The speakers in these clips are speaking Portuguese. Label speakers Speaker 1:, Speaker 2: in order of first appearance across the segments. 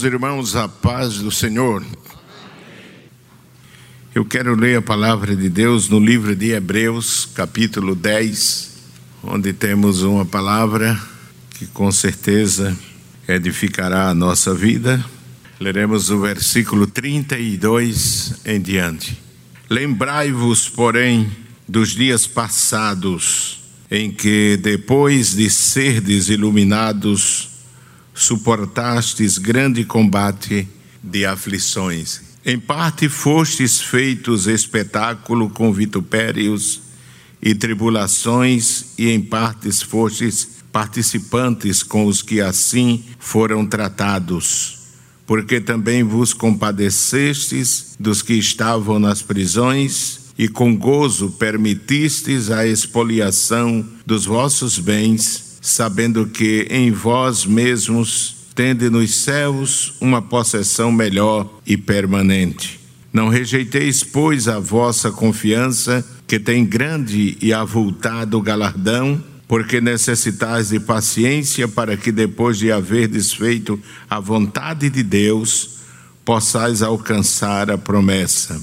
Speaker 1: Meus irmãos, a paz do Senhor. Eu quero ler a palavra de Deus no livro de Hebreus, capítulo 10, onde temos uma palavra que com certeza edificará a nossa vida. Leremos o versículo 32 em diante. Lembrai-vos, porém, dos dias passados, em que, depois de serdes iluminados, suportastes grande combate de aflições. Em parte fostes feitos espetáculo com vitupérios e tribulações, e em partes fostes participantes com os que assim foram tratados. Porque também vos compadecestes dos que estavam nas prisões, e com gozo permitistes a expoliação dos vossos bens sabendo que em vós mesmos tende nos céus uma possessão melhor e permanente. Não rejeiteis, pois, a vossa confiança, que tem grande e avultado galardão, porque necessitais de paciência para que, depois de haver desfeito a vontade de Deus, possais alcançar a promessa.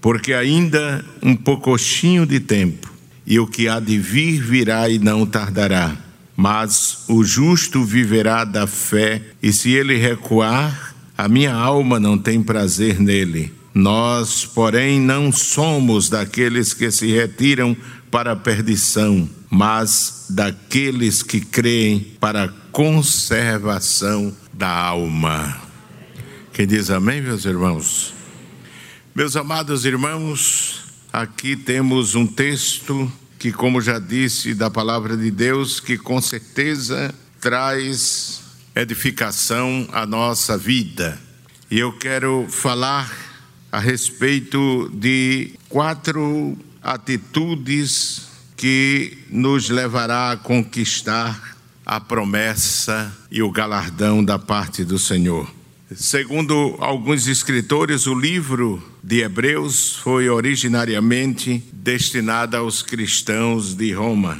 Speaker 1: Porque ainda um poucochinho de tempo, e o que há de vir virá e não tardará. Mas o justo viverá da fé, e se ele recuar, a minha alma não tem prazer nele. Nós, porém, não somos daqueles que se retiram para a perdição, mas daqueles que creem para a conservação da alma. Quem diz amém, meus irmãos? Meus amados irmãos, aqui temos um texto que, como já disse, da palavra de Deus, que com certeza traz edificação à nossa vida. E eu quero falar a respeito de quatro atitudes que nos levará a conquistar a promessa e o galardão da parte do Senhor. Segundo alguns escritores, o livro de Hebreus foi originariamente destinado aos cristãos de Roma.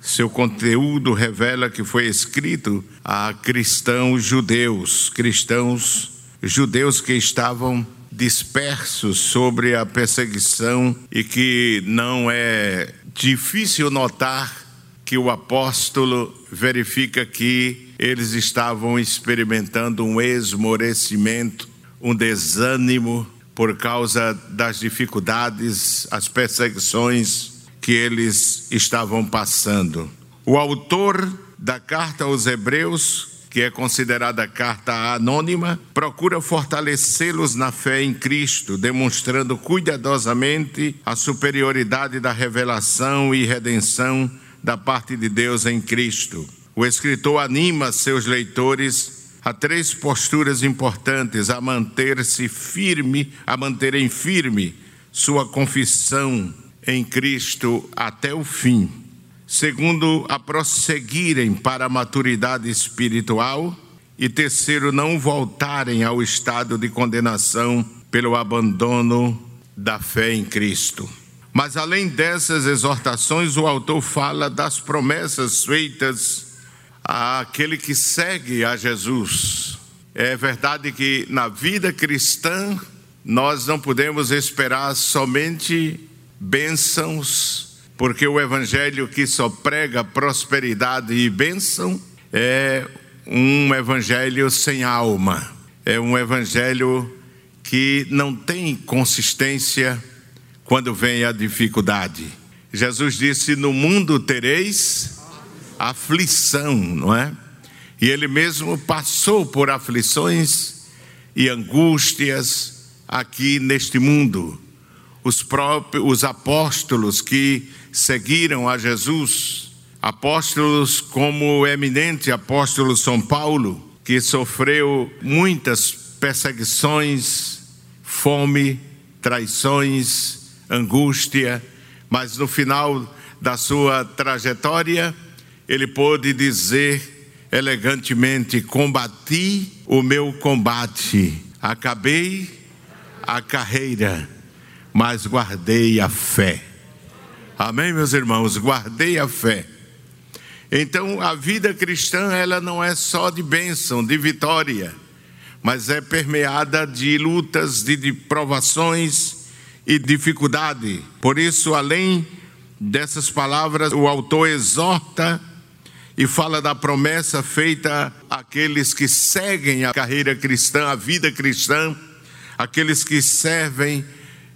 Speaker 1: Seu conteúdo revela que foi escrito a cristãos judeus, cristãos judeus que estavam dispersos sobre a perseguição e que não é difícil notar que o apóstolo verifica que eles estavam experimentando um esmorecimento, um desânimo por causa das dificuldades, as perseguições que eles estavam passando. O autor da carta aos Hebreus, que é considerada carta anônima, procura fortalecê-los na fé em Cristo, demonstrando cuidadosamente a superioridade da revelação e redenção da parte de Deus em Cristo. O escritor anima seus leitores a três posturas importantes: a manter-se firme, a manterem firme sua confissão em Cristo até o fim. Segundo, a prosseguirem para a maturidade espiritual. E terceiro, não voltarem ao estado de condenação pelo abandono da fé em Cristo. Mas além dessas exortações, o autor fala das promessas feitas àquele que segue a Jesus. É verdade que na vida cristã nós não podemos esperar somente bênçãos, porque o evangelho que só prega prosperidade e bênção é um evangelho sem alma, é um evangelho que não tem consistência quando vem a dificuldade. Jesus disse: No mundo tereis aflição, não é? E ele mesmo passou por aflições e angústias aqui neste mundo. Os próprios os apóstolos que seguiram a Jesus, apóstolos como o eminente apóstolo São Paulo, que sofreu muitas perseguições, fome, traições, angústia, mas no final da sua trajetória, ele pôde dizer elegantemente: Combati o meu combate, acabei a carreira, mas guardei a fé. Amém, meus irmãos? Guardei a fé. Então, a vida cristã, ela não é só de bênção, de vitória, mas é permeada de lutas, de, de provações e dificuldade. Por isso, além dessas palavras, o autor exorta e fala da promessa feita àqueles que seguem a carreira cristã, a vida cristã, aqueles que servem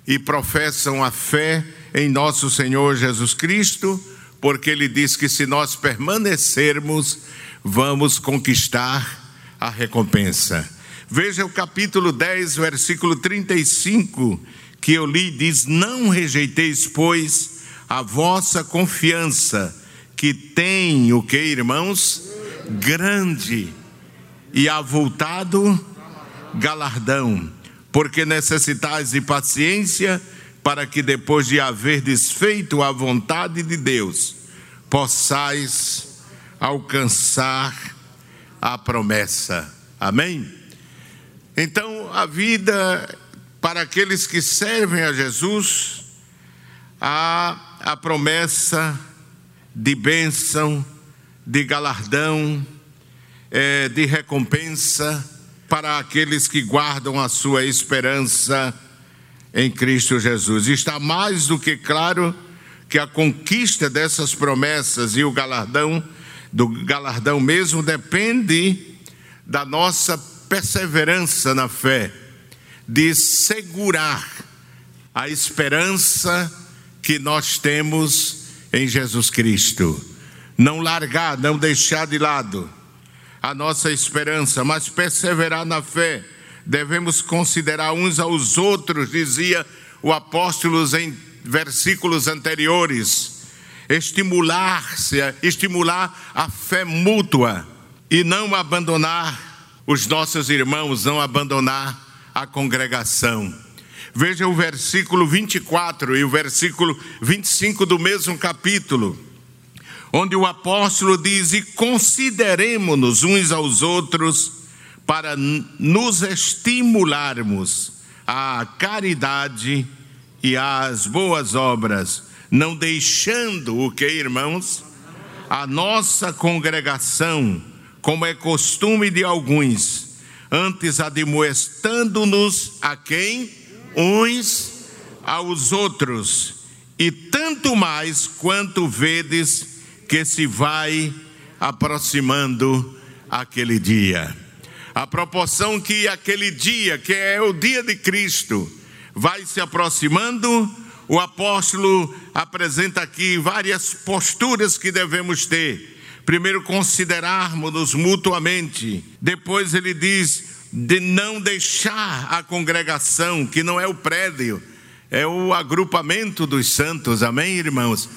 Speaker 1: e professam a fé em nosso Senhor Jesus Cristo, porque ele diz que se nós permanecermos, vamos conquistar a recompensa. Veja o capítulo 10, versículo 35, que eu li, diz: Não rejeiteis, pois, a vossa confiança, que tem o que, irmãos? Grande e avultado galardão, porque necessitais de paciência, para que depois de haver desfeito a vontade de Deus, possais alcançar a promessa. Amém? Então, a vida para aqueles que servem a Jesus, há a promessa de bênção, de galardão, é, de recompensa para aqueles que guardam a sua esperança em Cristo Jesus. Está mais do que claro que a conquista dessas promessas e o galardão, do galardão mesmo, depende da nossa perseverança na fé, de segurar a esperança que nós temos em Jesus Cristo. Não largar, não deixar de lado a nossa esperança, mas perseverar na fé. Devemos considerar uns aos outros, dizia o apóstolo em versículos anteriores. Estimular-se, estimular a fé mútua e não abandonar os nossos irmãos, não abandonar a congregação. Veja o versículo 24 e o versículo 25 do mesmo capítulo, onde o apóstolo diz: E consideremos-nos uns aos outros para nos estimularmos à caridade e às boas obras, não deixando o que, irmãos? A nossa congregação, como é costume de alguns, antes admoestando-nos a quem? Uns aos outros, e tanto mais quanto vedes que se vai aproximando aquele dia. A proporção que aquele dia, que é o dia de Cristo, vai se aproximando, o apóstolo apresenta aqui várias posturas que devemos ter. Primeiro, considerarmos-nos mutuamente. Depois, ele diz: de não deixar a congregação, que não é o prédio, é o agrupamento dos santos, amém, irmãos?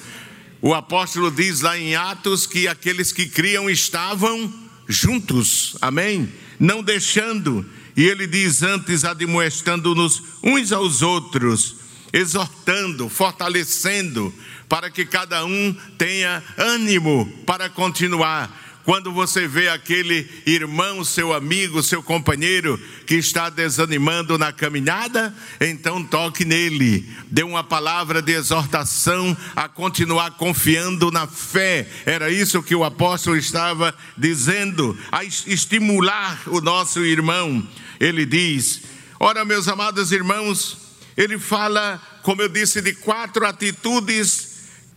Speaker 1: O apóstolo diz lá em Atos que aqueles que criam estavam juntos, amém? Não deixando, e ele diz antes, admoestando-nos uns aos outros, exortando, fortalecendo, para que cada um tenha ânimo para continuar quando você vê aquele irmão, seu amigo, seu companheiro que está desanimando na caminhada, então toque nele, dê uma palavra de exortação a continuar confiando na fé. Era isso que o apóstolo estava dizendo, a estimular o nosso irmão. Ele diz: Ora, meus amados irmãos, ele fala, como eu disse, de quatro atitudes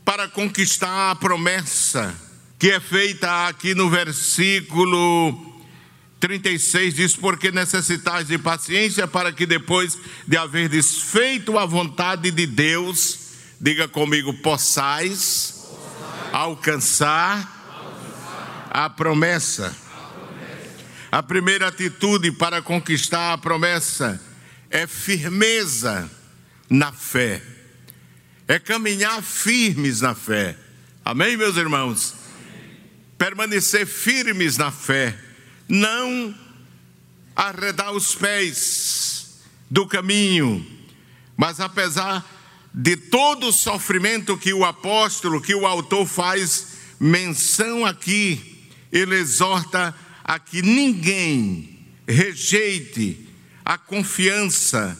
Speaker 1: para conquistar a promessa que é feita aqui no versículo 36, diz: Porque necessitais de paciência para que depois de haver desfeito a vontade de Deus, diga comigo, possais, alcançar, a promessa. A primeira atitude para conquistar a promessa é firmeza na fé, é caminhar firmes na fé. Amém, meus irmãos? Permanecer firmes na fé, não arredar os pés do caminho, mas apesar de todo o sofrimento que o apóstolo, que o autor faz menção aqui, ele exorta a que ninguém rejeite a confiança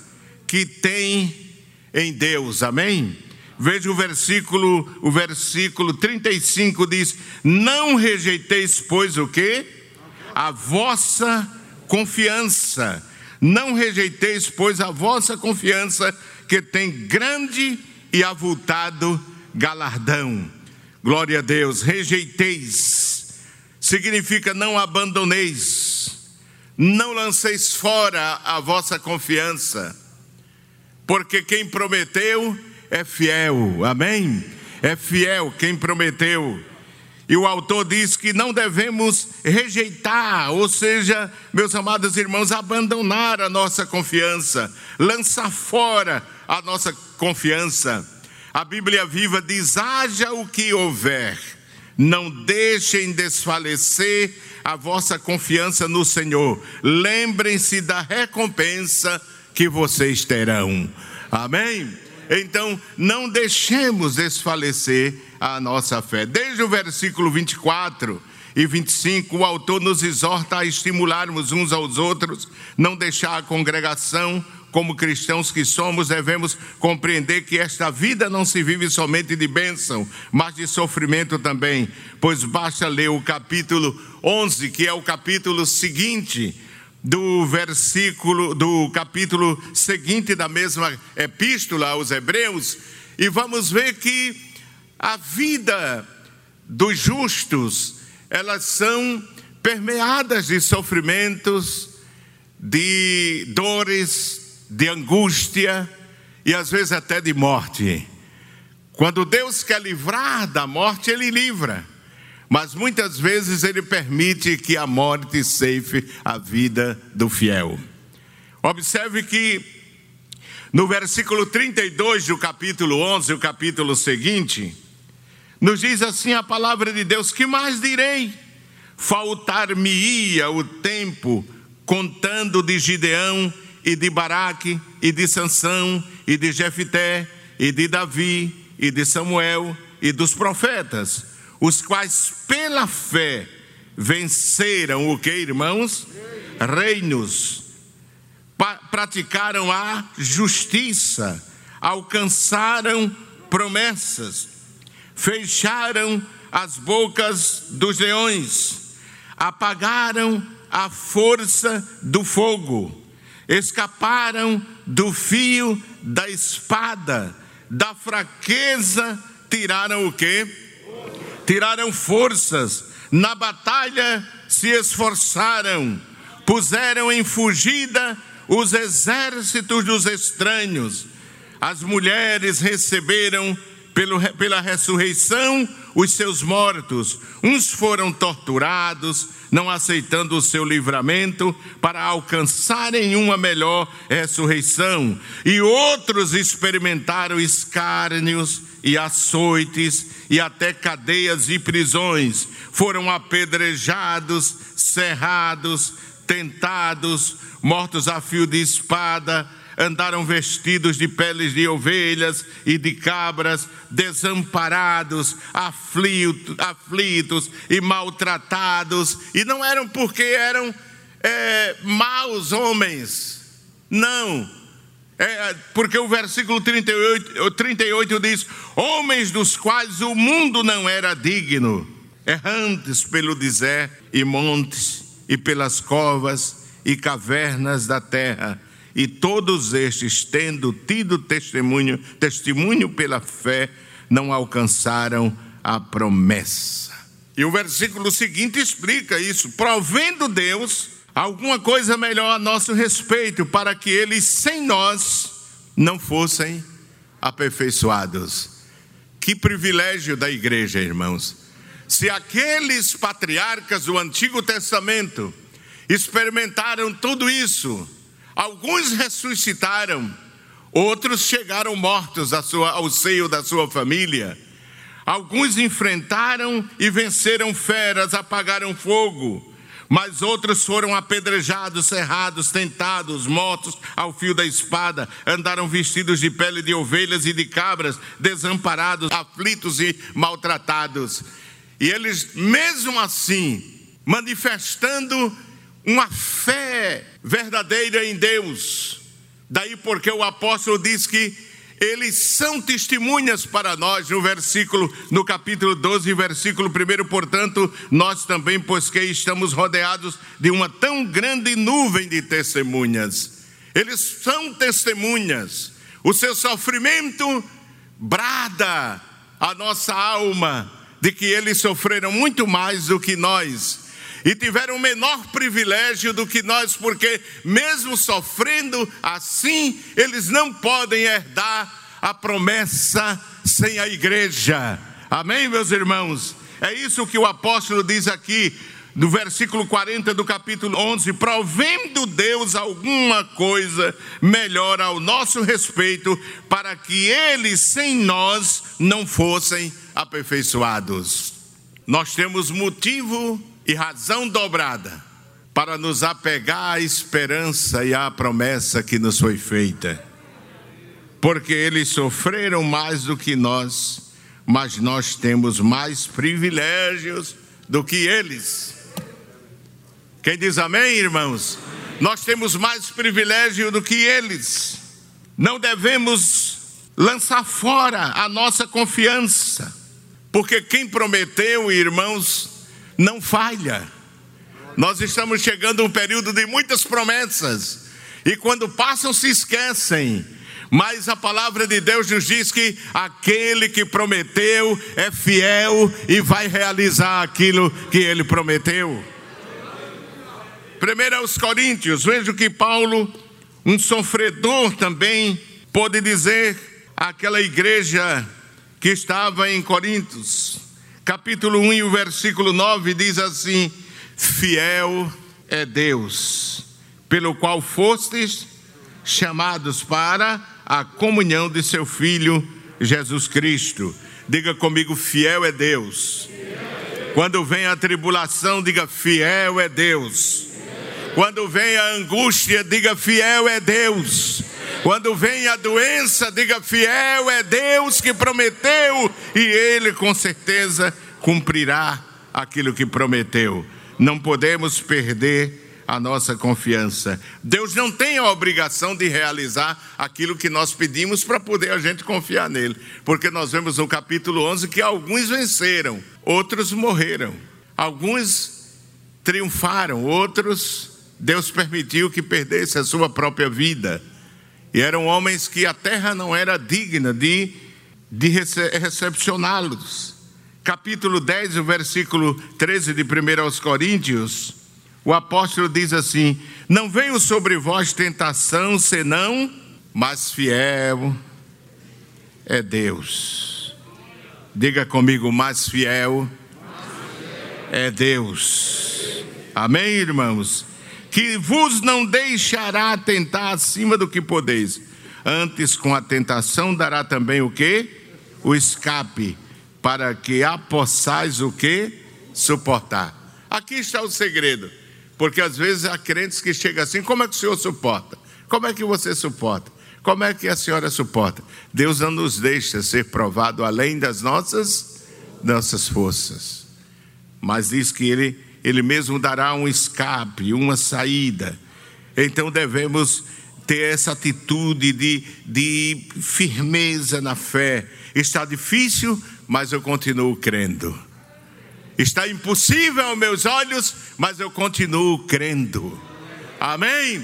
Speaker 1: que tem em Deus, amém? Veja o versículo, o versículo 35 diz: Não rejeiteis, pois, o que? A vossa confiança. Não rejeiteis, pois, a vossa confiança, que tem grande e avultado galardão. Glória a Deus. Rejeiteis significa não abandoneis, não lanceis fora a vossa confiança, porque quem prometeu é fiel, amém? É fiel quem prometeu. E o autor diz que não devemos rejeitar, ou seja, meus amados irmãos, abandonar a nossa confiança, lançar fora a nossa confiança. A Bíblia viva diz: haja o que houver, não deixem desfalecer a vossa confiança no Senhor. Lembrem-se da recompensa que vocês terão. Amém? Então, não deixemos desfalecer a nossa fé. Desde o versículo 24 e 25, o autor nos exorta a estimularmos uns aos outros, não deixar a congregação. Como cristãos que somos, devemos compreender que esta vida não se vive somente de bênção, mas de sofrimento também. Pois basta ler o capítulo 11, que é o capítulo seguinte do versículo, do capítulo seguinte da mesma epístola aos Hebreus, e vamos ver que a vida dos justos, elas são permeadas de sofrimentos, de dores, de angústia e às vezes até de morte. Quando Deus quer livrar da morte, Ele livra mas muitas vezes ele permite que a morte ceife a vida do fiel. Observe que no versículo 32 do capítulo 11, o capítulo seguinte, nos diz assim a palavra de Deus: Que mais direi? Faltar-me-ia o tempo contando de Gideão e de Baraque e de Sansão e de Jefité e de Davi e de Samuel e dos profetas os quais pela fé venceram o que, irmãos? Reinos. Praticaram a justiça, alcançaram promessas, fecharam as bocas dos leões, apagaram a força do fogo, escaparam do fio da espada, da fraqueza tiraram o que? Tiraram forças, na batalha se esforçaram, puseram em fugida os exércitos dos estranhos. As mulheres receberam pelo, pela ressurreição os seus mortos. Uns foram torturados, não aceitando o seu livramento, para alcançarem uma melhor ressurreição. E outros experimentaram escárnios e açoites e até cadeias e prisões. Foram apedrejados, cerrados, tentados, mortos a fio de espada andaram vestidos de peles de ovelhas e de cabras, desamparados, aflitos, e maltratados, e não eram porque eram é, maus homens, não, é, porque o versículo 38, 38 diz: Homens dos quais o mundo não era digno, errantes pelo deserto e montes, e pelas covas e cavernas da terra, e todos estes, tendo tido testemunho, testemunho pela fé, não alcançaram a promessa. E o versículo seguinte explica isso: provendo Deus alguma coisa melhor a nosso respeito, para que eles sem nós não fossem aperfeiçoados. Que privilégio da igreja, irmãos. Se aqueles patriarcas do Antigo Testamento experimentaram tudo isso, Alguns ressuscitaram, outros chegaram mortos ao seio da sua família. Alguns enfrentaram e venceram feras, apagaram fogo, mas outros foram apedrejados, cerrados, tentados, mortos ao fio da espada, andaram vestidos de pele de ovelhas e de cabras, desamparados, aflitos e maltratados. E eles, mesmo assim, manifestando uma fé verdadeira em Deus. Daí porque o apóstolo diz que eles são testemunhas para nós no versículo, no capítulo 12, versículo 1, portanto, nós também, pois que estamos rodeados de uma tão grande nuvem de testemunhas. Eles são testemunhas. O seu sofrimento brada a nossa alma de que eles sofreram muito mais do que nós e tiveram menor privilégio do que nós, porque mesmo sofrendo assim, eles não podem herdar a promessa sem a igreja. Amém, meus irmãos? É isso que o apóstolo diz aqui no versículo 40 do capítulo 11: provendo Deus alguma coisa melhor ao nosso respeito, para que eles sem nós não fossem aperfeiçoados. Nós temos motivo e razão dobrada para nos apegar à esperança e à promessa que nos foi feita. Porque eles sofreram mais do que nós, mas nós temos mais privilégios do que eles. Quem diz amém, irmãos? Nós temos mais privilégio do que eles. Não devemos lançar fora a nossa confiança, porque quem prometeu, irmãos, não falha. Nós estamos chegando a um período de muitas promessas, e quando passam, se esquecem. Mas a palavra de Deus nos diz que aquele que prometeu é fiel e vai realizar aquilo que ele prometeu. Primeiro aos Coríntios, vejo que Paulo, um sofredor também, pôde dizer àquela igreja que estava em Coríntios, capítulo 1 e o versículo 9 diz assim: Fiel é Deus, pelo qual fostes chamados para a comunhão de seu Filho Jesus Cristo. Diga comigo: fiel é Deus. Quando vem a tribulação, diga: fiel é Deus. Quando vem a angústia, diga: fiel é Deus. Quando vem a doença, diga: fiel é Deus que prometeu, e Ele com certeza cumprirá aquilo que prometeu. Não podemos perder a nossa confiança. Deus não tem a obrigação de realizar aquilo que nós pedimos para poder a gente confiar nele, porque nós vemos no capítulo 11 que alguns venceram, outros morreram, alguns triunfaram, outros Deus permitiu que perdesse a sua própria vida. E eram homens que a terra não era digna de, de recepcioná-los. Capítulo 10, o versículo 13 de 1 aos Coríntios, o apóstolo diz assim: Não veio sobre vós tentação senão, mas fiel é Deus. Diga comigo, mais fiel é Deus. Amém, irmãos? Que vos não deixará tentar acima do que podeis. Antes, com a tentação, dará também o que? O escape, para que a possais o que? Suportar. Aqui está o segredo, porque às vezes há crentes que chegam assim: como é que o senhor suporta? Como é que você suporta? Como é que a senhora suporta? Deus não nos deixa ser provado além das nossas, nossas forças, mas diz que Ele ele mesmo dará um escape, uma saída. Então devemos ter essa atitude de, de firmeza na fé. Está difícil, mas eu continuo crendo. Está impossível aos meus olhos, mas eu continuo crendo. Amém?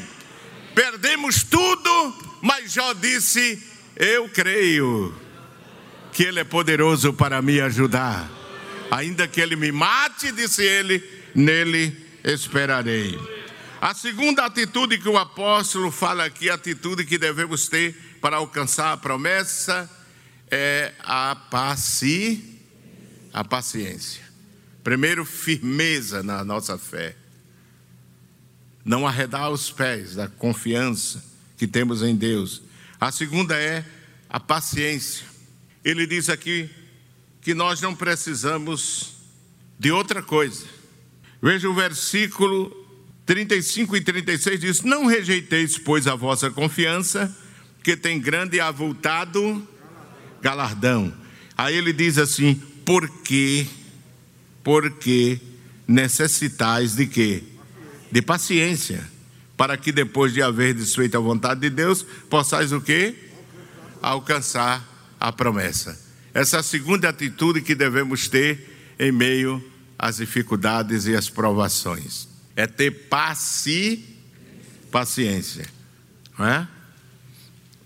Speaker 1: Perdemos tudo, mas já disse: Eu creio que Ele é poderoso para me ajudar. Ainda que Ele me mate, disse ele, nele esperarei. A segunda atitude que o apóstolo fala aqui, a atitude que devemos ter para alcançar a promessa, é a paci, a paciência. Primeiro, firmeza na nossa fé. Não arredar os pés da confiança que temos em Deus. A segunda é a paciência. Ele diz aqui que nós não precisamos de outra coisa Veja o versículo 35 e 36 diz: Não rejeiteis, pois, a vossa confiança, que tem grande e avultado galardão. Aí ele diz assim: Porque, porque necessitais de quê? De paciência, para que depois de haver desfeito a vontade de Deus, possais o quê? alcançar a promessa. Essa é a segunda atitude que devemos ter em meio às dificuldades e às provações. É ter paci... paciência. Não é?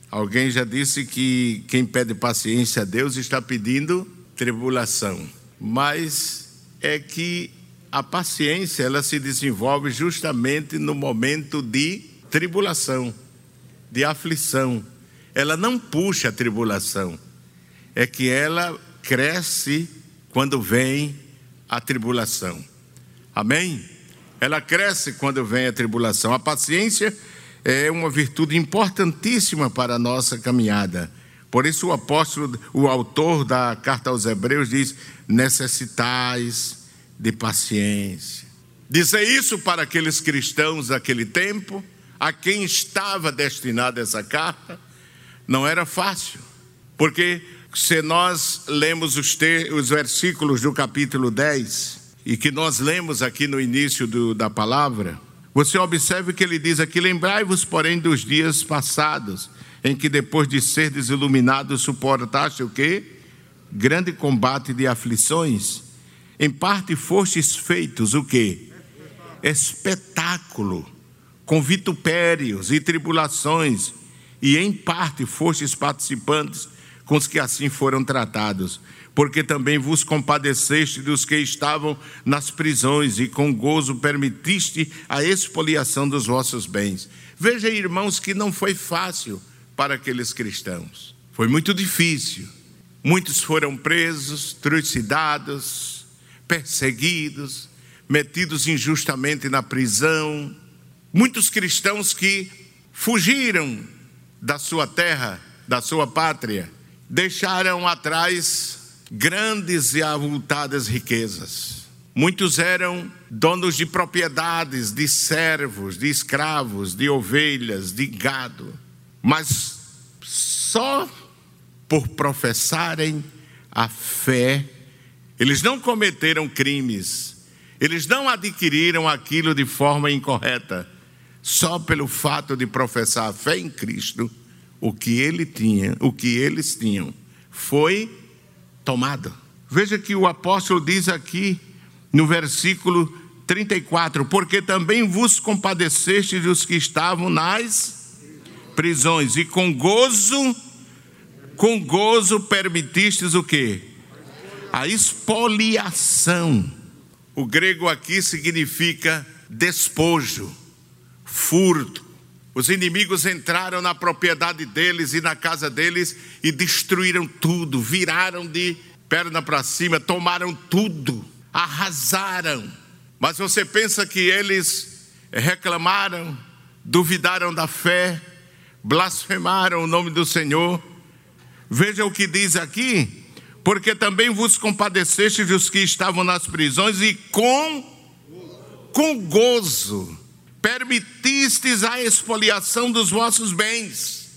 Speaker 1: Alguém já disse que quem pede paciência a Deus está pedindo tribulação. Mas é que a paciência ela se desenvolve justamente no momento de tribulação, de aflição. Ela não puxa a tribulação, é que ela cresce quando vem a tribulação. Amém? Ela cresce quando vem a tribulação. A paciência é uma virtude importantíssima para a nossa caminhada. Por isso o apóstolo, o autor da carta aos Hebreus diz: necessitais de paciência. Dizer isso para aqueles cristãos daquele tempo, a quem estava destinada essa carta, não era fácil, porque se nós lemos os, te, os versículos do capítulo 10, e que nós lemos aqui no início do, da palavra, você observe que ele diz aqui: Lembrai-vos, porém, dos dias passados, em que depois de ser desiluminado suportaste o quê? Grande combate de aflições. Em parte fostes feitos o quê? Espetáculo, com vitupérios e tribulações, e em parte fostes participantes com os que assim foram tratados, porque também vos compadeceste dos que estavam nas prisões e com gozo permitiste a expoliação dos vossos bens. Veja, irmãos, que não foi fácil para aqueles cristãos. Foi muito difícil. Muitos foram presos, trucidados, perseguidos, metidos injustamente na prisão. Muitos cristãos que fugiram da sua terra, da sua pátria, deixaram atrás grandes e avultadas riquezas. Muitos eram donos de propriedades, de servos, de escravos, de ovelhas, de gado. Mas só por professarem a fé, eles não cometeram crimes, eles não adquiriram aquilo de forma incorreta, só pelo fato de professar a fé em Cristo, o que ele tinha, o que eles tinham, foi tomado. Veja que o apóstolo diz aqui no versículo 34: Porque também vos compadeceste dos que estavam nas prisões, e com gozo, com gozo permitistes o que? A expoliação. O grego aqui significa despojo, furto. Os inimigos entraram na propriedade deles e na casa deles e destruíram tudo, viraram de perna para cima, tomaram tudo, arrasaram. Mas você pensa que eles reclamaram, duvidaram da fé, blasfemaram o nome do Senhor. Veja o que diz aqui, porque também vos compadeceste dos que estavam nas prisões e com com gozo permitistes a expoliação dos vossos bens.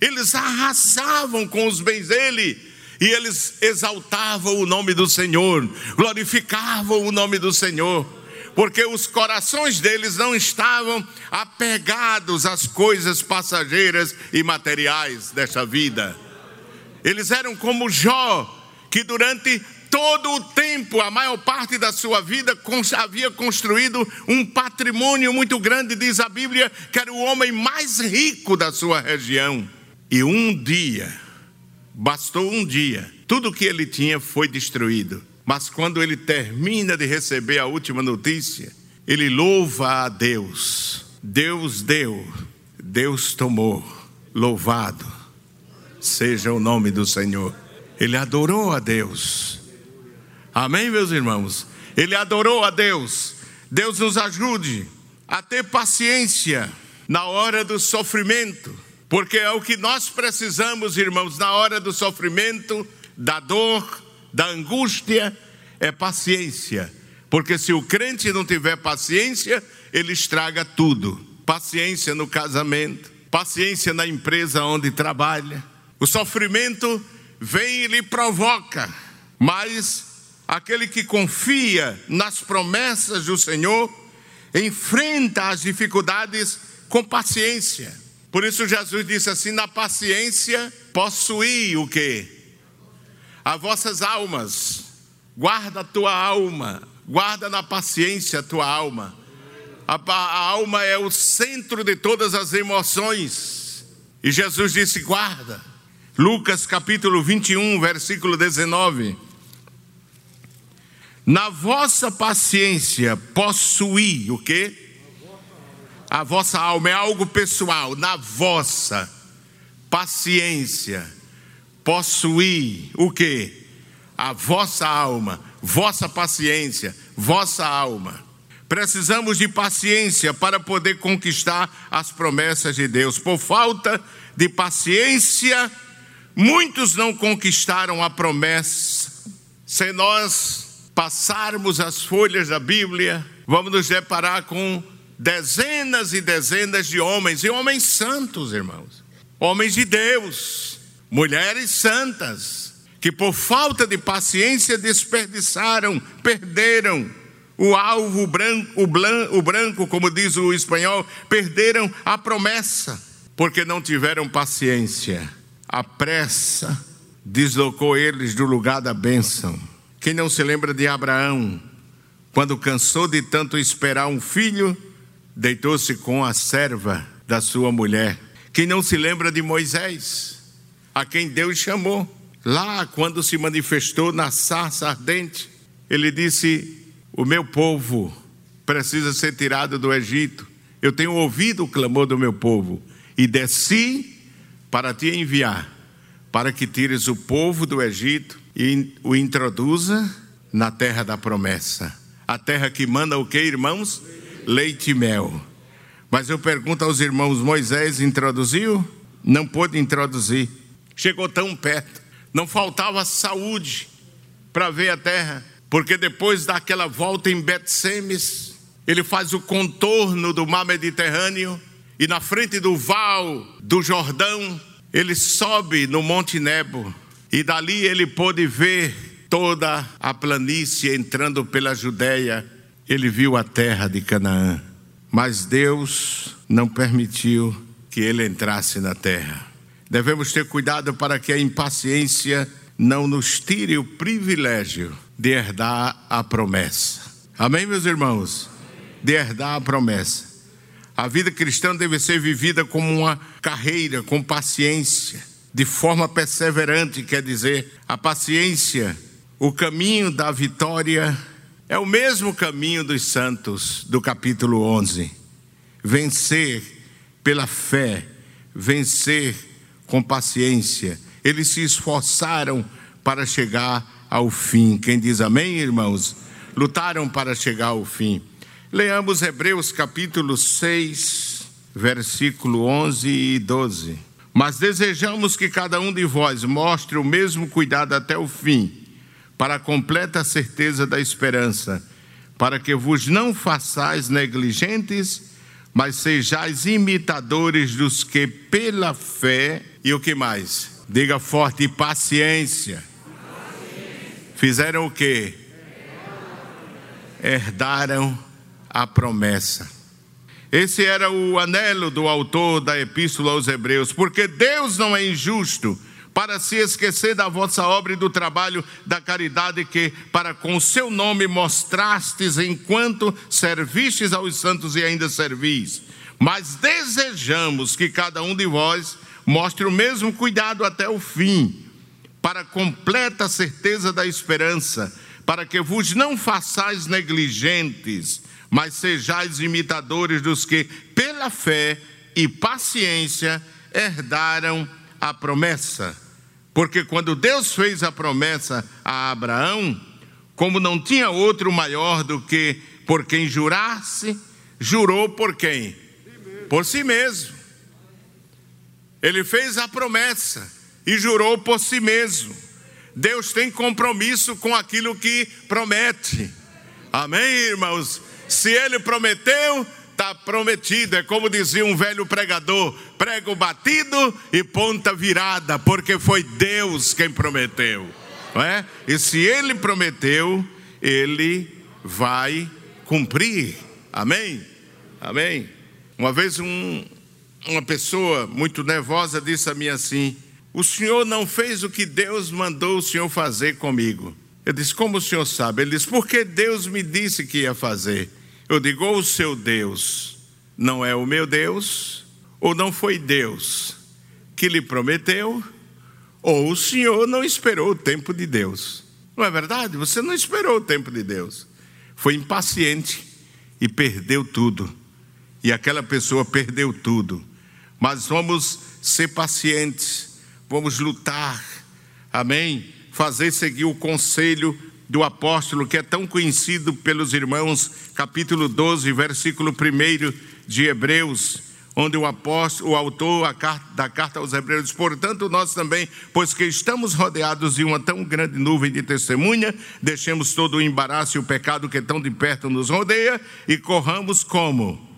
Speaker 1: Eles arrasavam com os bens dele e eles exaltavam o nome do Senhor, glorificavam o nome do Senhor porque os corações deles não estavam apegados às coisas passageiras e materiais desta vida. Eles eram como Jó, que durante todo o tempo, a maior parte da sua vida, havia construído um patrimônio muito grande, diz a Bíblia, que era o homem mais rico da sua região. E um dia, bastou um dia, tudo que ele tinha foi destruído. Mas quando ele termina de receber a última notícia, ele louva a Deus. Deus deu, Deus tomou. Louvado seja o nome do Senhor. Ele adorou a Deus. Amém, meus irmãos? Ele adorou a Deus. Deus nos ajude a ter paciência na hora do sofrimento, porque é o que nós precisamos, irmãos, na hora do sofrimento, da dor, da angústia é paciência. Porque se o crente não tiver paciência, ele estraga tudo. Paciência no casamento, paciência na empresa onde trabalha. O sofrimento vem e lhe provoca, mas aquele que confia nas promessas do Senhor enfrenta as dificuldades com paciência. Por isso Jesus disse assim: na paciência possuí o que? As vossas almas. Guarda a tua alma, guarda na paciência a tua alma. A, a alma é o centro de todas as emoções. E Jesus disse: guarda. Lucas capítulo 21, versículo 19. Na vossa paciência possuí o que? A vossa alma é algo pessoal. Na vossa paciência possuí o que? A vossa alma, vossa paciência, vossa alma. Precisamos de paciência para poder conquistar as promessas de Deus. Por falta de paciência, muitos não conquistaram a promessa. Se nós passarmos as folhas da Bíblia, vamos nos deparar com dezenas e dezenas de homens, e homens santos, irmãos, homens de Deus, mulheres santas, que por falta de paciência desperdiçaram, perderam o alvo branco, o, o branco, como diz o espanhol, perderam a promessa, porque não tiveram paciência. A pressa deslocou eles do lugar da bênção. Quem não se lembra de Abraão, quando cansou de tanto esperar um filho, deitou-se com a serva da sua mulher. Quem não se lembra de Moisés, a quem Deus chamou, lá quando se manifestou na sarça ardente, ele disse: O meu povo precisa ser tirado do Egito. Eu tenho ouvido o clamor do meu povo e desci para te enviar, para que tires o povo do Egito e o introduza na terra da promessa. A terra que manda o que, irmãos? leite e mel. Mas eu pergunto aos irmãos: Moisés introduziu? Não pôde introduzir. Chegou tão perto. Não faltava saúde para ver a terra. Porque depois daquela volta em Bet-Semes, ele faz o contorno do mar Mediterrâneo. E na frente do val do Jordão, ele sobe no Monte Nebo. E dali ele pôde ver toda a planície entrando pela Judéia ele viu a terra de Canaã, mas Deus não permitiu que ele entrasse na terra. Devemos ter cuidado para que a impaciência não nos tire o privilégio de herdar a promessa. Amém, meus irmãos? De herdar a promessa. A vida cristã deve ser vivida como uma carreira, com paciência, de forma perseverante, quer dizer, a paciência, o caminho da vitória é o mesmo caminho dos santos do capítulo 11. Vencer pela fé, vencer com paciência. Eles se esforçaram para chegar ao fim. Quem diz amém, irmãos? Lutaram para chegar ao fim. Leamos Hebreus capítulo 6, versículo 11 e 12. Mas desejamos que cada um de vós mostre o mesmo cuidado até o fim para a completa certeza da esperança, para que vos não façais negligentes, mas sejais imitadores dos que pela fé e o que mais? Diga forte, paciência. Fizeram o que? Herdaram a promessa. Esse era o anelo do autor da epístola aos Hebreus, porque Deus não é injusto para se esquecer da vossa obra e do trabalho da caridade que, para com seu nome, mostrastes enquanto servistes aos santos e ainda servis. Mas desejamos que cada um de vós mostre o mesmo cuidado até o fim, para completa certeza da esperança, para que vos não façais negligentes, mas sejais imitadores dos que, pela fé e paciência, herdaram a promessa. Porque quando Deus fez a promessa a Abraão, como não tinha outro maior do que por quem jurasse, jurou por quem? Por si mesmo. Ele fez a promessa e jurou por si mesmo. Deus tem compromisso com aquilo que promete. Amém, irmãos? Se ele prometeu, está prometido. É como dizia um velho pregador: prego batido e ponta virada, porque foi Deus quem prometeu. Não é? E se ele prometeu, ele vai cumprir. Amém? Amém? Uma vez um, uma pessoa muito nervosa disse a mim assim: O senhor não fez o que Deus mandou o senhor fazer comigo. Eu disse: Como o senhor sabe? Ele disse: Porque Deus me disse que ia fazer. Eu digo: Ou o seu Deus não é o meu Deus, ou não foi Deus que lhe prometeu, ou o senhor não esperou o tempo de Deus. Não é verdade? Você não esperou o tempo de Deus. Foi impaciente e perdeu tudo. E aquela pessoa perdeu tudo. Mas vamos ser pacientes, vamos lutar, amém? Fazer seguir o conselho do apóstolo que é tão conhecido pelos irmãos, capítulo 12, versículo 1 de Hebreus, onde o apóstolo, o autor da carta aos Hebreus diz: Portanto, nós também, pois que estamos rodeados de uma tão grande nuvem de testemunha, deixemos todo o embaraço e o pecado que tão de perto nos rodeia e corramos como?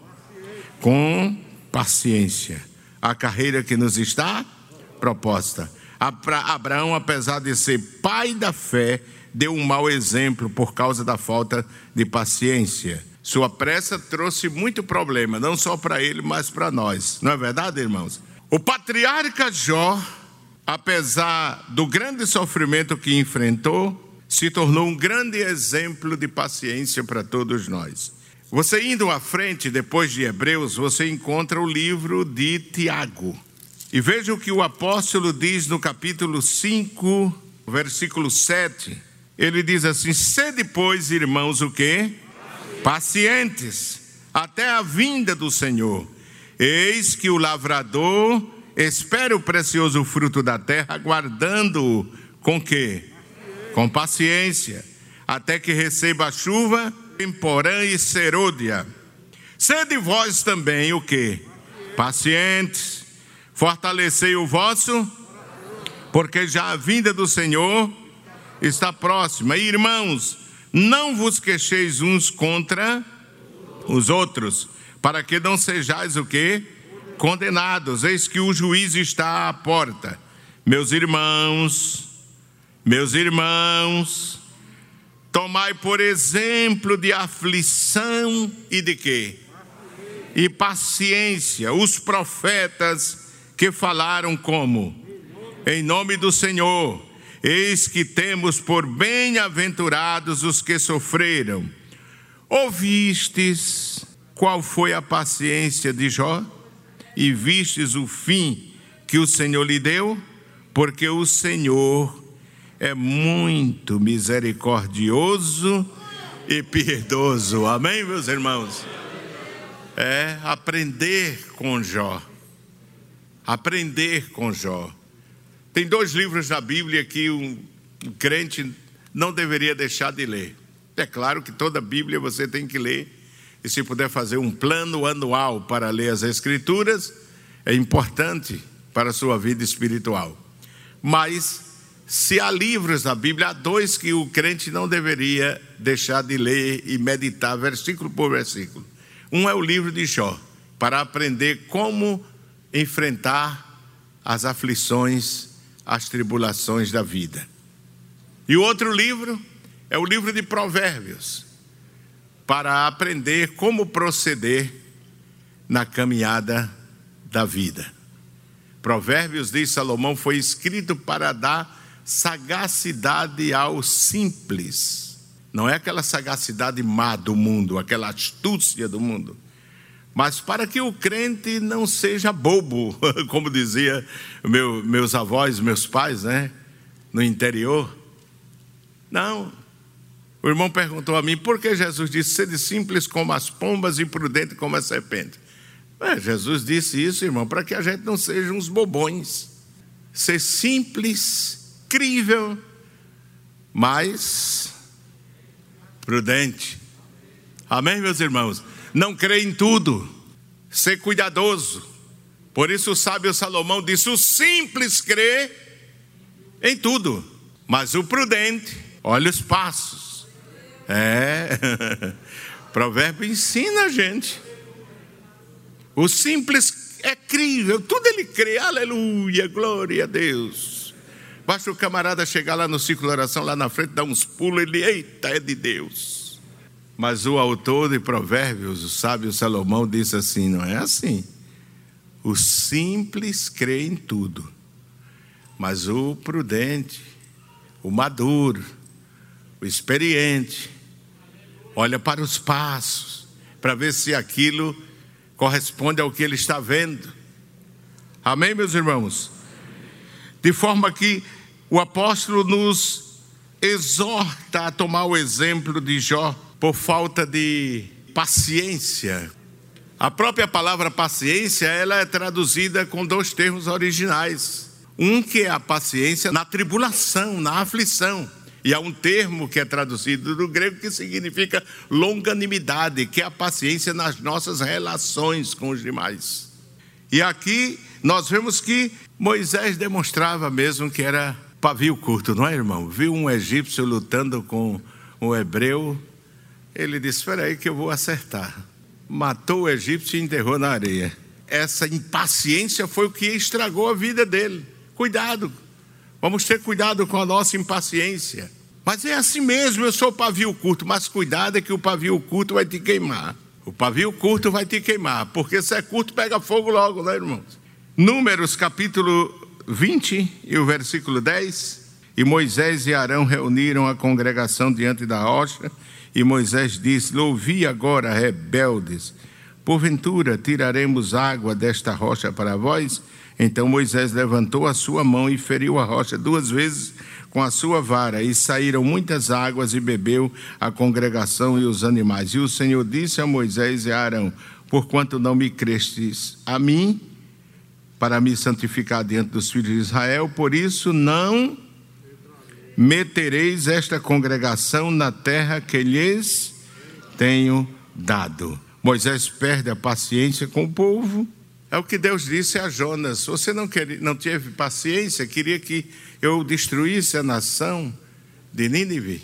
Speaker 1: Com paciência a carreira que nos está proposta. Abraão, apesar de ser pai da fé, deu um mau exemplo por causa da falta de paciência. Sua pressa trouxe muito problema, não só para ele, mas para nós. Não é verdade, irmãos? O patriarca Jó, apesar do grande sofrimento que enfrentou, se tornou um grande exemplo de paciência para todos nós. Você indo à frente, depois de Hebreus, você encontra o livro de Tiago. E veja o que o apóstolo diz no capítulo 5, versículo 7. Ele diz assim: Sede, pois, irmãos, o quê? Pacientes, até a vinda do Senhor. Eis que o lavrador espera o precioso fruto da terra, aguardando-o com quê? Com paciência, até que receba a chuva em Porã e Serôdia. Sede vós também o que? Pacientes, fortalecei o vosso, porque já a vinda do Senhor está próxima. E, irmãos, não vos queixeis uns contra os outros, para que não sejais o que? Condenados. Eis que o juízo está à porta. Meus irmãos, meus irmãos, Tomai por exemplo de aflição e de quê? E paciência, os profetas que falaram como? Em nome do Senhor, eis que temos por bem-aventurados os que sofreram. Ouvistes qual foi a paciência de Jó? E vistes o fim que o Senhor lhe deu? Porque o Senhor é muito misericordioso e piedoso. Amém, meus irmãos? É aprender com Jó. Aprender com Jó. Tem dois livros na Bíblia que um crente não deveria deixar de ler. É claro que toda a Bíblia você tem que ler. E se puder fazer um plano anual para ler as Escrituras, é importante para a sua vida espiritual. Mas se há livros na Bíblia, há dois que o crente não deveria deixar de ler e meditar, versículo por versículo. Um é o livro de Jó, para aprender como enfrentar as aflições, as tribulações da vida. E o outro livro é o livro de Provérbios, para aprender como proceder na caminhada da vida. Provérbios, diz Salomão, foi escrito para dar sagacidade ao simples. Não é aquela sagacidade má do mundo, aquela astúcia do mundo. Mas para que o crente não seja bobo, como dizia meu, meus avós, meus pais, né? No interior. Não. O irmão perguntou a mim por que Jesus disse: sede simples como as pombas e prudente como a serpente. É, Jesus disse isso, irmão, para que a gente não seja uns bobões. Ser simples incrível, mas prudente. Amém, meus irmãos? Não crê em tudo, ser cuidadoso. Por isso o sábio Salomão disse: o simples crê em tudo, mas o prudente olha os passos. É, provérbio ensina a gente. O simples é crível, tudo ele crê, aleluia, glória a Deus. Basta o camarada chegar lá no ciclo de oração, lá na frente, dar uns pulos, ele, eita, é de Deus. Mas o autor de Provérbios, o sábio Salomão, disse assim: não é assim. O simples crê em tudo, mas o prudente, o maduro, o experiente, olha para os passos, para ver se aquilo corresponde ao que ele está vendo. Amém, meus irmãos? De forma que o apóstolo nos exorta a tomar o exemplo de Jó por falta de paciência. A própria palavra paciência, ela é traduzida com dois termos originais. Um que é a paciência na tribulação, na aflição. E há um termo que é traduzido do grego que significa longanimidade, que é a paciência nas nossas relações com os demais. E aqui nós vemos que Moisés demonstrava mesmo que era pavio curto, não é, irmão? Viu um egípcio lutando com um hebreu, ele disse: Espera aí que eu vou acertar. Matou o egípcio e enterrou na areia. Essa impaciência foi o que estragou a vida dele. Cuidado, Vamos ter cuidado com a nossa impaciência. Mas é assim mesmo, eu sou pavio curto, mas cuidado é que o pavio curto vai te queimar. O pavio curto vai te queimar, porque se é curto, pega fogo logo, né, irmãos? Números capítulo 20 e o versículo 10. E Moisés e Arão reuniram a congregação diante da rocha, e Moisés disse: Ouvi agora, rebeldes, porventura tiraremos água desta rocha para vós? Então Moisés levantou a sua mão e feriu a rocha duas vezes com a sua vara, e saíram muitas águas, e bebeu a congregação e os animais. E o Senhor disse a Moisés e a Arão: Porquanto não me crestes a mim, para me santificar diante dos filhos de Israel, por isso não metereis esta congregação na terra que lhes tenho dado. Moisés perde a paciência com o povo é o que Deus disse a Jonas: Você não, queria, não teve paciência, queria que eu destruísse a nação de Nínive.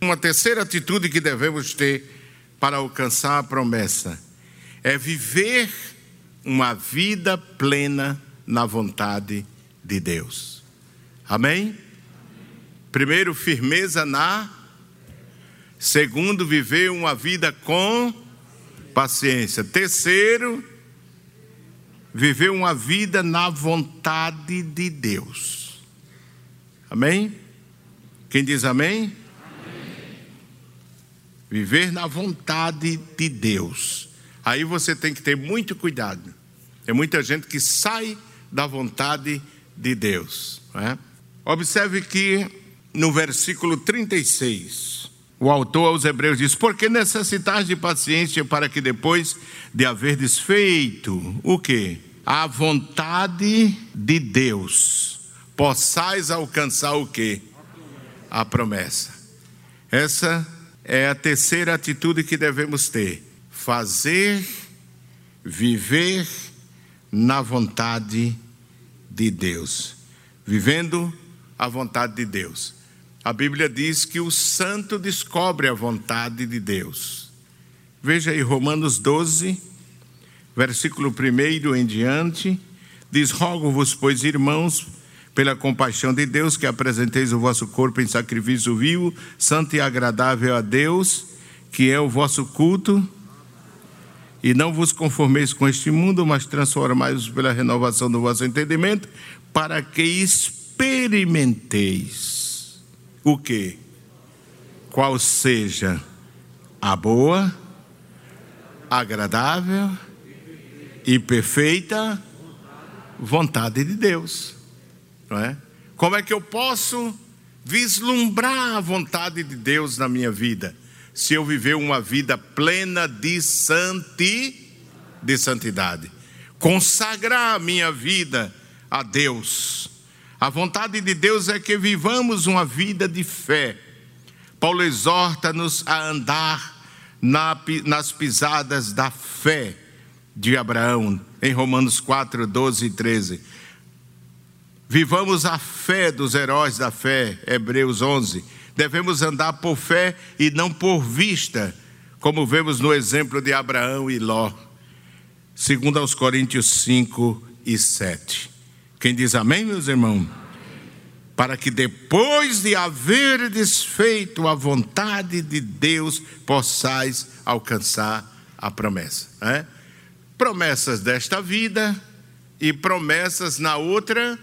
Speaker 1: Uma terceira atitude que devemos ter para alcançar a promessa é viver uma vida plena na vontade de Deus. Amém? Primeiro, firmeza na. Segundo, viver uma vida com paciência. Terceiro, viver uma vida na vontade de Deus. Amém? Quem diz amém? amém? Viver na vontade de Deus. Aí você tem que ter muito cuidado. Tem muita gente que sai da vontade de Deus. É? Observe que no versículo 36, o autor aos Hebreus diz: Porque necessitais de paciência para que depois de haver desfeito o que? A vontade de Deus, possais alcançar o que? A promessa. Essa é a terceira atitude que devemos ter: fazer, viver na vontade de Deus. Vivendo a vontade de Deus. A Bíblia diz que o santo descobre a vontade de Deus. Veja aí Romanos 12, versículo 1 em diante. Diz: Rogo-vos, pois, irmãos, pela compaixão de Deus, que apresenteis o vosso corpo em sacrifício vivo, santo e agradável a Deus, que é o vosso culto. E não vos conformeis com este mundo, mas transformai-vos pela renovação do vosso entendimento, para que experimenteis o que? Qual seja a boa, agradável e perfeita vontade de Deus. Não é? Como é que eu posso vislumbrar a vontade de Deus na minha vida? Se eu viver uma vida plena de santi, de santidade, consagrar a minha vida a Deus a vontade de Deus é que vivamos uma vida de fé. Paulo exorta-nos a andar na, nas pisadas da fé de Abraão, em Romanos 4, 12 e 13. Vivamos a fé dos heróis da fé, Hebreus 11. Devemos andar por fé e não por vista, como vemos no exemplo de Abraão e Ló. Segundo aos Coríntios 5 e 7. Quem diz amém, meus irmãos? Para que depois de haver desfeito a vontade de Deus, possais alcançar a promessa. É? promessas desta vida e promessas na outra,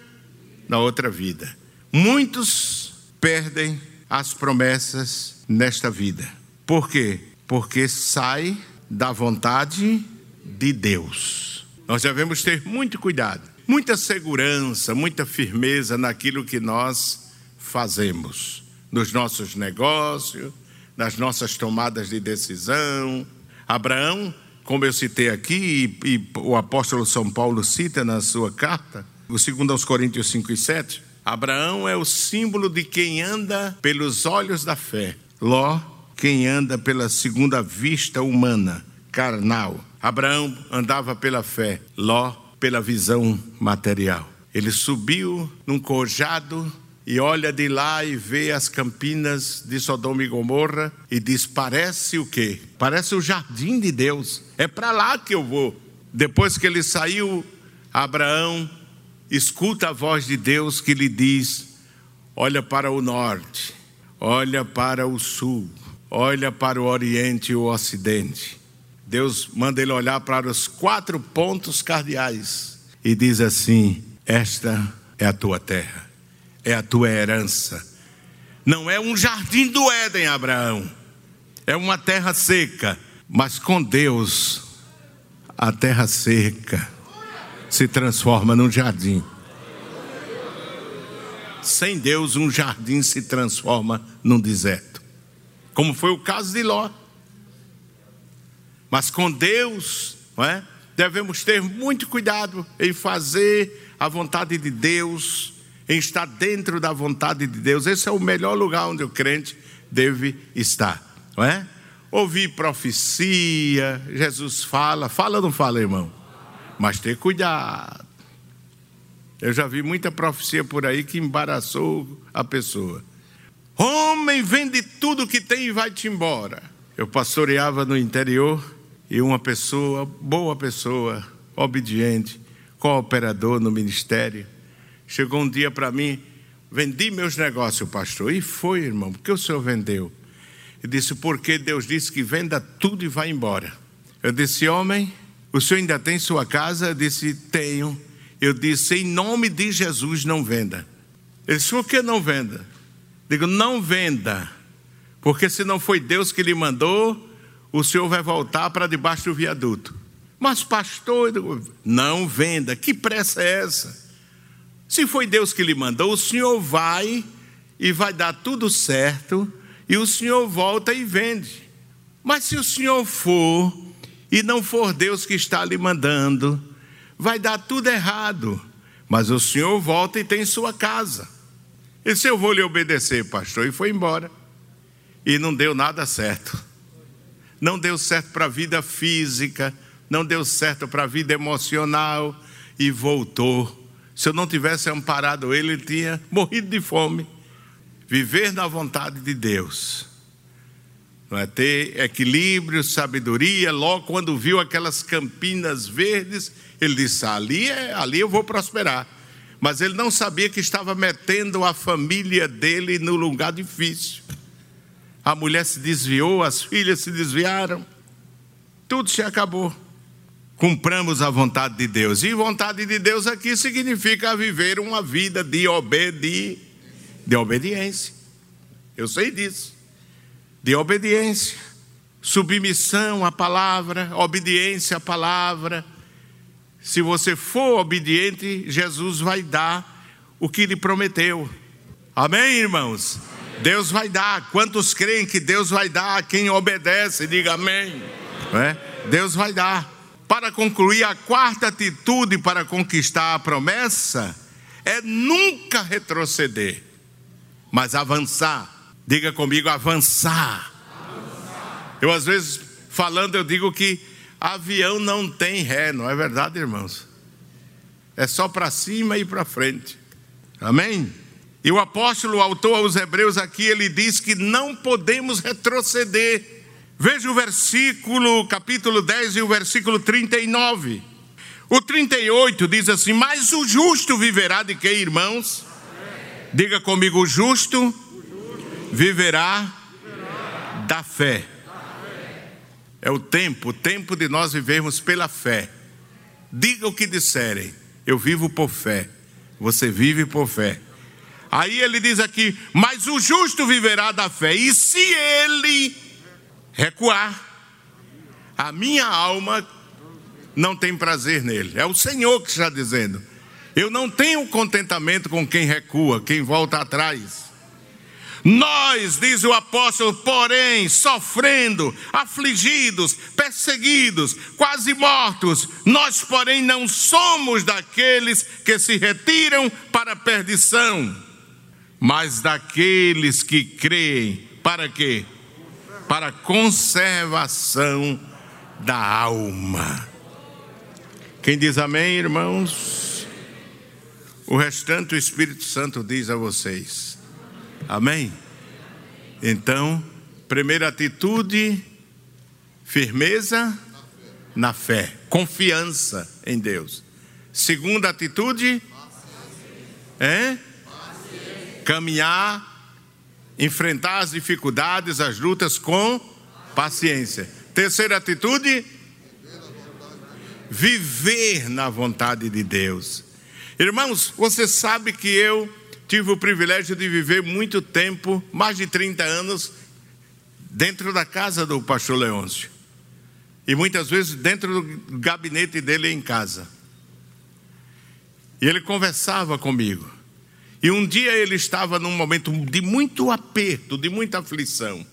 Speaker 1: na outra vida. Muitos perdem as promessas nesta vida. Por quê? Porque sai da vontade de Deus. Nós devemos ter muito cuidado, muita segurança, muita firmeza naquilo que nós fazemos, nos nossos negócios, nas nossas tomadas de decisão. Abraão, como eu citei aqui, e, e o apóstolo São Paulo cita na sua carta, o segundo aos Coríntios 5 e 7, Abraão é o símbolo de quem anda pelos olhos da fé. Ló, quem anda pela segunda vista humana, carnal. Abraão andava pela fé, Ló pela visão material. Ele subiu num cojado e olha de lá e vê as campinas de Sodoma e Gomorra e diz: Parece o quê? Parece o jardim de Deus. É para lá que eu vou. Depois que ele saiu, Abraão escuta a voz de Deus que lhe diz: Olha para o norte, olha para o sul, olha para o oriente e o ocidente. Deus manda ele olhar para os quatro pontos cardeais e diz assim: Esta é a tua terra é a tua herança. Não é um jardim do Éden, Abraão. É uma terra seca, mas com Deus a terra seca se transforma num jardim. Sem Deus, um jardim se transforma num deserto. Como foi o caso de Ló. Mas com Deus, é? devemos ter muito cuidado em fazer a vontade de Deus em estar dentro da vontade de Deus. Esse é o melhor lugar onde o crente deve estar, não é? Ouvir profecia, Jesus fala, fala ou não fala, irmão? Mas ter cuidado. Eu já vi muita profecia por aí que embaraçou a pessoa. Homem, vende tudo que tem e vai-te embora. Eu pastoreava no interior e uma pessoa, boa pessoa, obediente, cooperador no ministério, Chegou um dia para mim, vendi meus negócios, pastor. E foi, irmão, por que o senhor vendeu? Ele disse, porque Deus disse que venda tudo e vá embora. Eu disse, homem, o senhor ainda tem sua casa? Eu disse, tenho. Eu disse, em nome de Jesus, não venda. Ele disse, por que não venda? Digo, não venda, porque se não foi Deus que lhe mandou, o senhor vai voltar para debaixo do viaduto. Mas, pastor, não venda, que pressa é essa? Se foi Deus que lhe mandou, o senhor vai e vai dar tudo certo, e o senhor volta e vende. Mas se o senhor for e não for Deus que está lhe mandando, vai dar tudo errado. Mas o senhor volta e tem sua casa. E se eu vou lhe obedecer, pastor, e foi embora. E não deu nada certo. Não deu certo para a vida física, não deu certo para a vida emocional e voltou se eu não tivesse amparado ele, ele tinha morrido de fome. Viver na vontade de Deus. Não é ter equilíbrio, sabedoria. Logo quando viu aquelas campinas verdes, ele disse: ali, é, ali eu vou prosperar. Mas ele não sabia que estava metendo a família dele no lugar difícil. A mulher se desviou, as filhas se desviaram, tudo se acabou cumpramos a vontade de Deus. E vontade de Deus aqui significa viver uma vida de, obedi de obediência. Eu sei disso. De obediência, submissão à palavra, obediência à palavra. Se você for obediente, Jesus vai dar o que lhe prometeu. Amém, irmãos? Deus vai dar. Quantos creem que Deus vai dar a quem obedece? Diga amém. É? Deus vai dar. Para concluir, a quarta atitude para conquistar a promessa é nunca retroceder, mas avançar. Diga comigo, avançar. avançar. Eu, às vezes, falando, eu digo que avião não tem ré, não é verdade, irmãos? É só para cima e para frente. Amém? E o apóstolo, o autor aos Hebreus aqui, ele diz que não podemos retroceder Veja o versículo, capítulo 10 e o versículo 39. O 38 diz assim: Mas o justo viverá de que, irmãos? Diga comigo: o justo viverá da fé. É o tempo, o tempo de nós vivermos pela fé. diga o que disserem, eu vivo por fé, você vive por fé. Aí ele diz aqui: Mas o justo viverá da fé, e se ele recuar, a minha alma não tem prazer nele. É o Senhor que está dizendo. Eu não tenho contentamento com quem recua, quem volta atrás. Nós, diz o apóstolo, porém, sofrendo, afligidos, perseguidos, quase mortos, nós, porém, não somos daqueles que se retiram para a perdição, mas daqueles que creem, para quê? Para conservação da alma. Quem diz amém, irmãos? O restante o Espírito Santo diz a vocês. Amém? Então, primeira atitude, firmeza na fé, confiança em Deus. Segunda atitude, é caminhar, enfrentar as dificuldades, as lutas com paciência. Terceira atitude, viver na vontade de Deus. Irmãos, você sabe que eu tive o privilégio de viver muito tempo, mais de 30 anos, dentro da casa do pastor Leôncio. E muitas vezes dentro do gabinete dele em casa. E ele conversava comigo. E um dia ele estava num momento de muito aperto, de muita aflição.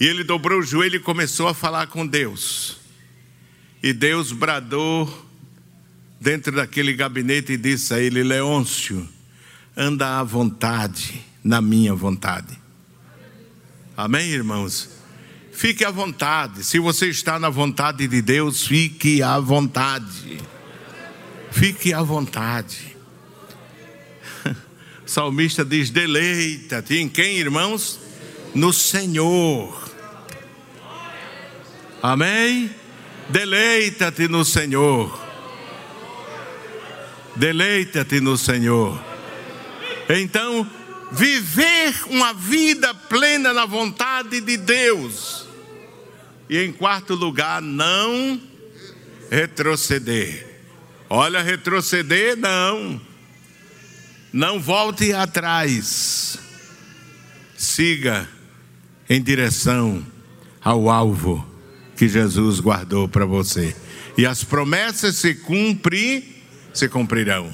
Speaker 1: E ele dobrou o joelho e começou a falar com Deus. E Deus bradou dentro daquele gabinete e disse a ele: Leôncio, anda à vontade, na minha vontade. Amém, irmãos? Fique à vontade. Se você está na vontade de Deus, fique à vontade. Fique à vontade. Salmista diz: deleita-te em quem, irmãos? No Senhor. Amém? Deleita-te no Senhor. Deleita-te no Senhor. Então, viver uma vida plena na vontade de Deus. E em quarto lugar, não retroceder. Olha, retroceder, não. Não volte atrás. Siga em direção ao alvo que Jesus guardou para você. E as promessas se cumprir, se cumprirão.